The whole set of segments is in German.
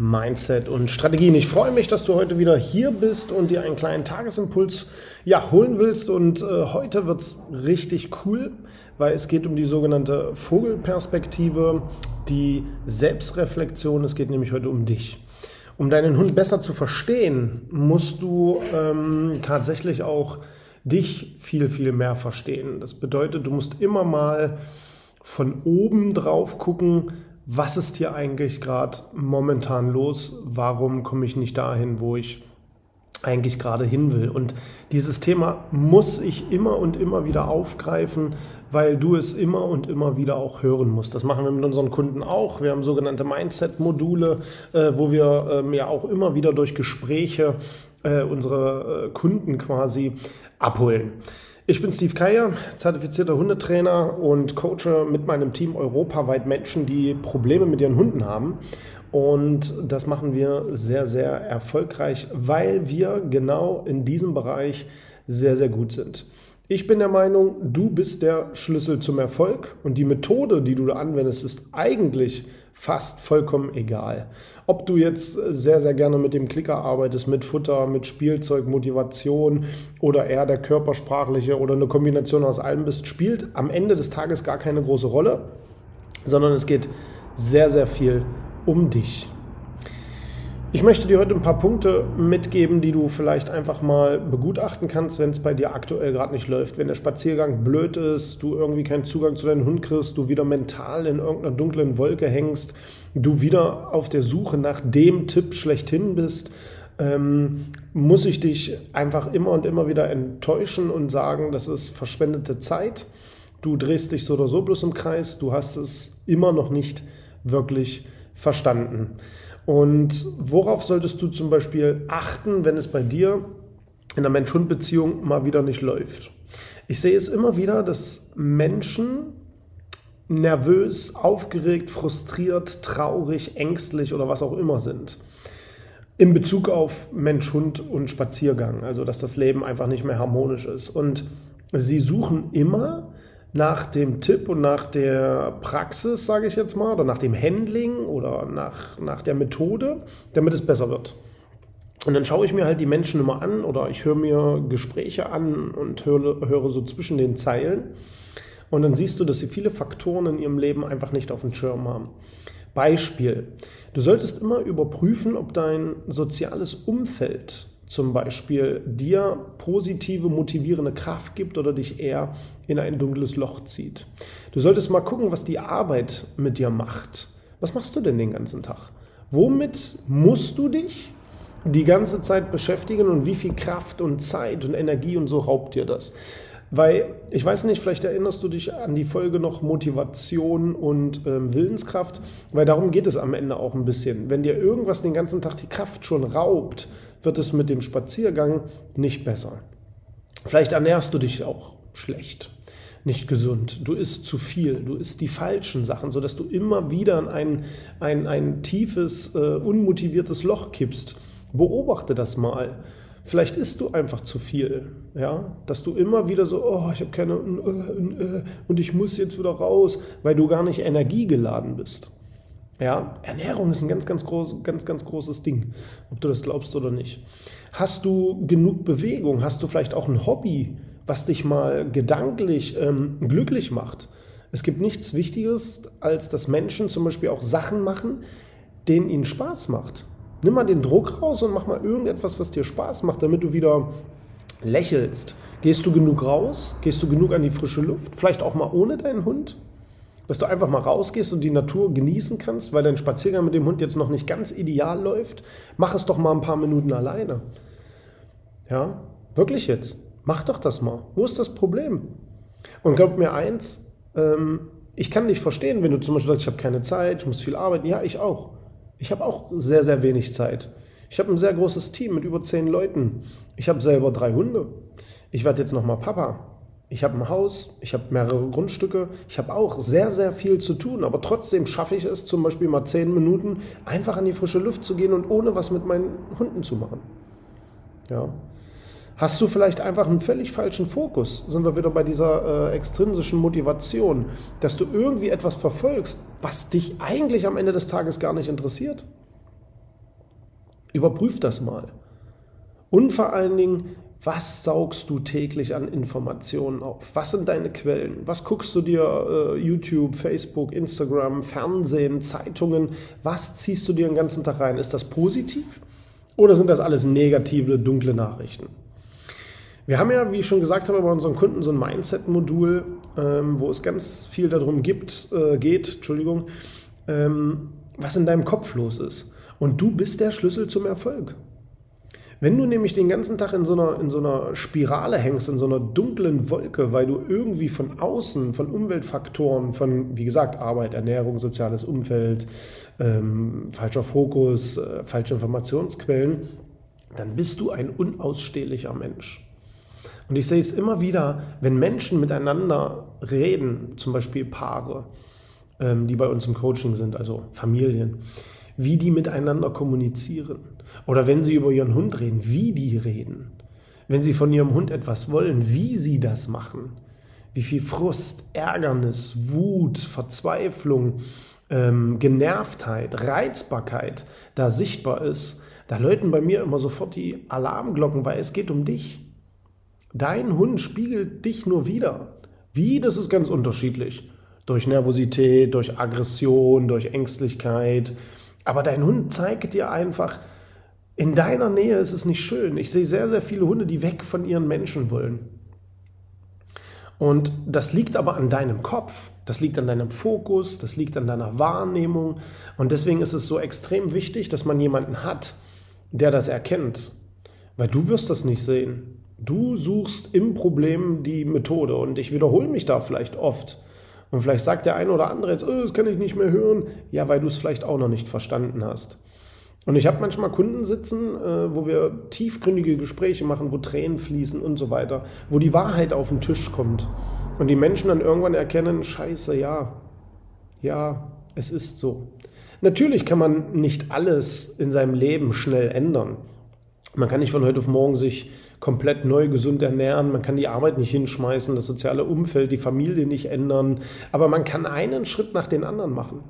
Mindset und Strategien. Ich freue mich, dass du heute wieder hier bist und dir einen kleinen Tagesimpuls ja, holen willst. Und äh, heute wird es richtig cool, weil es geht um die sogenannte Vogelperspektive, die Selbstreflexion. Es geht nämlich heute um dich. Um deinen Hund besser zu verstehen, musst du ähm, tatsächlich auch dich viel, viel mehr verstehen. Das bedeutet, du musst immer mal von oben drauf gucken, was ist hier eigentlich gerade momentan los? Warum komme ich nicht dahin, wo ich eigentlich gerade hin will? Und dieses Thema muss ich immer und immer wieder aufgreifen, weil du es immer und immer wieder auch hören musst. Das machen wir mit unseren Kunden auch. Wir haben sogenannte Mindset-Module, äh, wo wir ähm, ja auch immer wieder durch Gespräche äh, unsere äh, Kunden quasi abholen. Ich bin Steve Keier, zertifizierter Hundetrainer und coache mit meinem Team europaweit Menschen, die Probleme mit ihren Hunden haben. Und das machen wir sehr, sehr erfolgreich, weil wir genau in diesem Bereich sehr, sehr gut sind. Ich bin der Meinung, du bist der Schlüssel zum Erfolg und die Methode, die du da anwendest, ist eigentlich fast vollkommen egal. Ob du jetzt sehr, sehr gerne mit dem Klicker arbeitest, mit Futter, mit Spielzeug, Motivation oder eher der körpersprachliche oder eine Kombination aus allem bist, spielt am Ende des Tages gar keine große Rolle, sondern es geht sehr, sehr viel um dich. Ich möchte dir heute ein paar Punkte mitgeben, die du vielleicht einfach mal begutachten kannst, wenn es bei dir aktuell gerade nicht läuft. Wenn der Spaziergang blöd ist, du irgendwie keinen Zugang zu deinem Hund kriegst, du wieder mental in irgendeiner dunklen Wolke hängst, du wieder auf der Suche nach dem Tipp schlechthin bist, ähm, muss ich dich einfach immer und immer wieder enttäuschen und sagen, das ist verschwendete Zeit. Du drehst dich so oder so bloß im Kreis, du hast es immer noch nicht wirklich verstanden. Und worauf solltest du zum Beispiel achten, wenn es bei dir in der Mensch-Hund-Beziehung mal wieder nicht läuft? Ich sehe es immer wieder, dass Menschen nervös, aufgeregt, frustriert, traurig, ängstlich oder was auch immer sind. In Bezug auf Mensch, Hund und Spaziergang. Also, dass das Leben einfach nicht mehr harmonisch ist. Und sie suchen immer nach dem Tipp und nach der Praxis, sage ich jetzt mal, oder nach dem Handling oder nach, nach der Methode, damit es besser wird. Und dann schaue ich mir halt die Menschen immer an oder ich höre mir Gespräche an und höre, höre so zwischen den Zeilen. Und dann siehst du, dass sie viele Faktoren in ihrem Leben einfach nicht auf dem Schirm haben. Beispiel. Du solltest immer überprüfen, ob dein soziales Umfeld zum Beispiel dir positive, motivierende Kraft gibt oder dich eher in ein dunkles Loch zieht. Du solltest mal gucken, was die Arbeit mit dir macht. Was machst du denn den ganzen Tag? Womit musst du dich die ganze Zeit beschäftigen und wie viel Kraft und Zeit und Energie und so raubt dir das? Weil, ich weiß nicht, vielleicht erinnerst du dich an die Folge noch Motivation und ähm, Willenskraft, weil darum geht es am Ende auch ein bisschen. Wenn dir irgendwas den ganzen Tag die Kraft schon raubt, wird es mit dem Spaziergang nicht besser. Vielleicht ernährst du dich auch schlecht, nicht gesund. Du isst zu viel, du isst die falschen Sachen, sodass du immer wieder in ein, ein, ein tiefes, äh, unmotiviertes Loch kippst. Beobachte das mal. Vielleicht isst du einfach zu viel, ja, dass du immer wieder so, oh, ich habe keine äh, äh, und ich muss jetzt wieder raus, weil du gar nicht energiegeladen bist. Ja, Ernährung ist ein ganz, ganz, groß, ganz, ganz großes Ding, ob du das glaubst oder nicht. Hast du genug Bewegung? Hast du vielleicht auch ein Hobby, was dich mal gedanklich ähm, glücklich macht? Es gibt nichts Wichtiges, als dass Menschen zum Beispiel auch Sachen machen, denen ihnen Spaß macht. Nimm mal den Druck raus und mach mal irgendetwas, was dir Spaß macht, damit du wieder lächelst. Gehst du genug raus? Gehst du genug an die frische Luft? Vielleicht auch mal ohne deinen Hund? Dass du einfach mal rausgehst und die Natur genießen kannst, weil dein Spaziergang mit dem Hund jetzt noch nicht ganz ideal läuft. Mach es doch mal ein paar Minuten alleine. Ja, wirklich jetzt. Mach doch das mal. Wo ist das Problem? Und glaub mir eins, ähm, ich kann dich verstehen, wenn du zum Beispiel sagst, ich habe keine Zeit, ich muss viel arbeiten. Ja, ich auch. Ich habe auch sehr, sehr wenig Zeit. Ich habe ein sehr großes Team mit über zehn Leuten. Ich habe selber drei Hunde. Ich werde jetzt nochmal Papa. Ich habe ein Haus, ich habe mehrere Grundstücke, ich habe auch sehr, sehr viel zu tun, aber trotzdem schaffe ich es zum Beispiel mal zehn Minuten einfach an die frische Luft zu gehen und ohne was mit meinen Hunden zu machen. Ja. Hast du vielleicht einfach einen völlig falschen Fokus? Sind wir wieder bei dieser äh, extrinsischen Motivation, dass du irgendwie etwas verfolgst, was dich eigentlich am Ende des Tages gar nicht interessiert? Überprüf das mal. Und vor allen Dingen, was saugst du täglich an Informationen auf? Was sind deine Quellen? Was guckst du dir äh, YouTube, Facebook, Instagram, Fernsehen, Zeitungen? Was ziehst du dir den ganzen Tag rein? Ist das positiv oder sind das alles negative, dunkle Nachrichten? Wir haben ja, wie ich schon gesagt habe, bei unseren Kunden so ein Mindset-Modul, ähm, wo es ganz viel darum gibt, äh, geht, Entschuldigung, ähm, was in deinem Kopf los ist. Und du bist der Schlüssel zum Erfolg. Wenn du nämlich den ganzen Tag in so, einer, in so einer Spirale hängst, in so einer dunklen Wolke, weil du irgendwie von außen, von Umweltfaktoren, von, wie gesagt, Arbeit, Ernährung, soziales Umfeld, ähm, falscher Fokus, äh, falsche Informationsquellen, dann bist du ein unausstehlicher Mensch. Und ich sehe es immer wieder, wenn Menschen miteinander reden, zum Beispiel Paare, ähm, die bei uns im Coaching sind, also Familien, wie die miteinander kommunizieren. Oder wenn sie über ihren Hund reden, wie die reden. Wenn sie von ihrem Hund etwas wollen, wie sie das machen. Wie viel Frust, Ärgernis, Wut, Verzweiflung, ähm, Genervtheit, Reizbarkeit da sichtbar ist, da läuten bei mir immer sofort die Alarmglocken, weil es geht um dich. Dein Hund spiegelt dich nur wieder. Wie, das ist ganz unterschiedlich. Durch Nervosität, durch Aggression, durch Ängstlichkeit, aber dein Hund zeigt dir einfach, in deiner Nähe ist es nicht schön. Ich sehe sehr, sehr viele Hunde, die weg von ihren Menschen wollen. Und das liegt aber an deinem Kopf, das liegt an deinem Fokus, das liegt an deiner Wahrnehmung. Und deswegen ist es so extrem wichtig, dass man jemanden hat, der das erkennt. Weil du wirst das nicht sehen. Du suchst im Problem die Methode. Und ich wiederhole mich da vielleicht oft. Und vielleicht sagt der eine oder andere jetzt, oh, das kann ich nicht mehr hören. Ja, weil du es vielleicht auch noch nicht verstanden hast. Und ich habe manchmal Kunden sitzen, äh, wo wir tiefgründige Gespräche machen, wo Tränen fließen und so weiter, wo die Wahrheit auf den Tisch kommt. Und die Menschen dann irgendwann erkennen, scheiße, ja, ja, es ist so. Natürlich kann man nicht alles in seinem Leben schnell ändern. Man kann nicht von heute auf morgen sich komplett neu gesund ernähren, man kann die Arbeit nicht hinschmeißen, das soziale Umfeld, die Familie nicht ändern, aber man kann einen Schritt nach den anderen machen.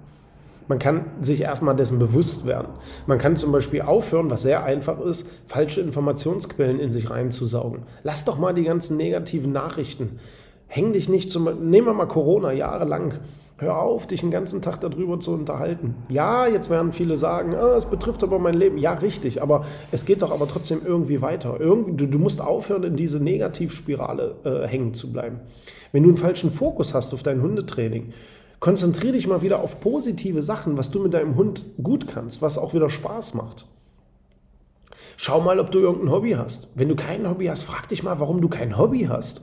Man kann sich erstmal dessen bewusst werden. Man kann zum Beispiel aufhören, was sehr einfach ist, falsche Informationsquellen in sich reinzusaugen. Lass doch mal die ganzen negativen Nachrichten. Häng dich nicht zum, nehmen wir mal Corona jahrelang. Hör auf, dich den ganzen Tag darüber zu unterhalten. Ja, jetzt werden viele sagen, ah, es betrifft aber mein Leben. Ja, richtig, aber es geht doch aber trotzdem irgendwie weiter. Irgendwie, du, du musst aufhören, in diese Negativspirale äh, hängen zu bleiben. Wenn du einen falschen Fokus hast auf dein Hundetraining, konzentriere dich mal wieder auf positive Sachen, was du mit deinem Hund gut kannst, was auch wieder Spaß macht. Schau mal, ob du irgendein Hobby hast. Wenn du kein Hobby hast, frag dich mal, warum du kein Hobby hast.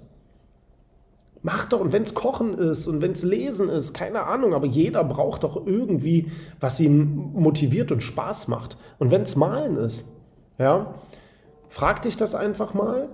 Mach doch, und wenn es Kochen ist und wenn es Lesen ist, keine Ahnung, aber jeder braucht doch irgendwie, was ihn motiviert und Spaß macht. Und wenn es Malen ist, ja, frag dich das einfach mal.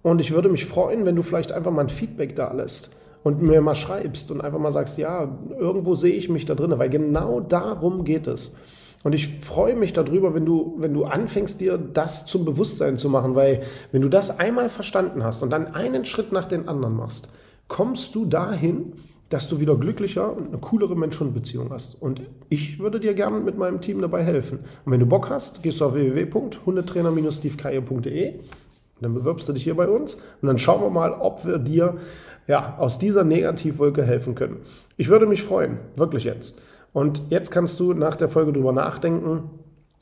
Und ich würde mich freuen, wenn du vielleicht einfach mal ein Feedback da lässt und mir mal schreibst und einfach mal sagst, ja, irgendwo sehe ich mich da drin, weil genau darum geht es. Und ich freue mich darüber, wenn du, wenn du anfängst, dir das zum Bewusstsein zu machen, weil wenn du das einmal verstanden hast und dann einen Schritt nach den anderen machst, kommst du dahin, dass du wieder glücklicher und eine coolere Mensch-Hund-Beziehung hast. Und ich würde dir gerne mit meinem Team dabei helfen. Und wenn du Bock hast, gehst du auf www.hundetrainer-stevekeier.de dann bewirbst du dich hier bei uns und dann schauen wir mal, ob wir dir ja, aus dieser Negativwolke helfen können. Ich würde mich freuen, wirklich jetzt. Und jetzt kannst du nach der Folge drüber nachdenken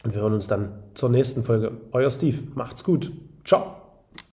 und wir hören uns dann zur nächsten Folge. Euer Steve, macht's gut. Ciao.